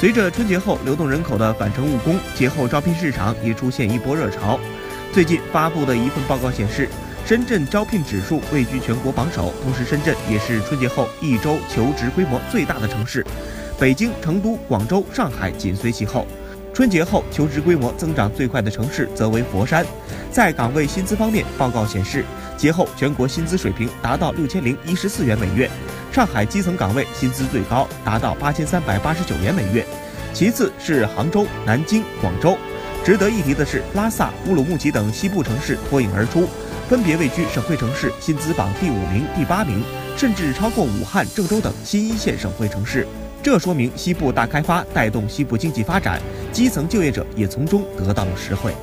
随着春节后流动人口的返程务工，节后招聘市场也出现一波热潮。最近发布的一份报告显示，深圳招聘指数位居全国榜首，同时深圳也是春节后一周求职规模最大的城市，北京、成都、广州、上海紧随其后。春节后求职规模增长最快的城市则为佛山。在岗位薪资方面，报告显示，节后全国薪资水平达到六千零一十四元每月。上海基层岗位薪资最高，达到八千三百八十九元每月，其次是杭州、南京、广州。值得一提的是，拉萨、乌鲁木齐等西部城市脱颖而出，分别位居省会城市薪资榜第五名、第八名，甚至超过武汉、郑州等新一线省会城市。这说明西部大开发带动西部经济发展，基层就业者也从中得到了实惠。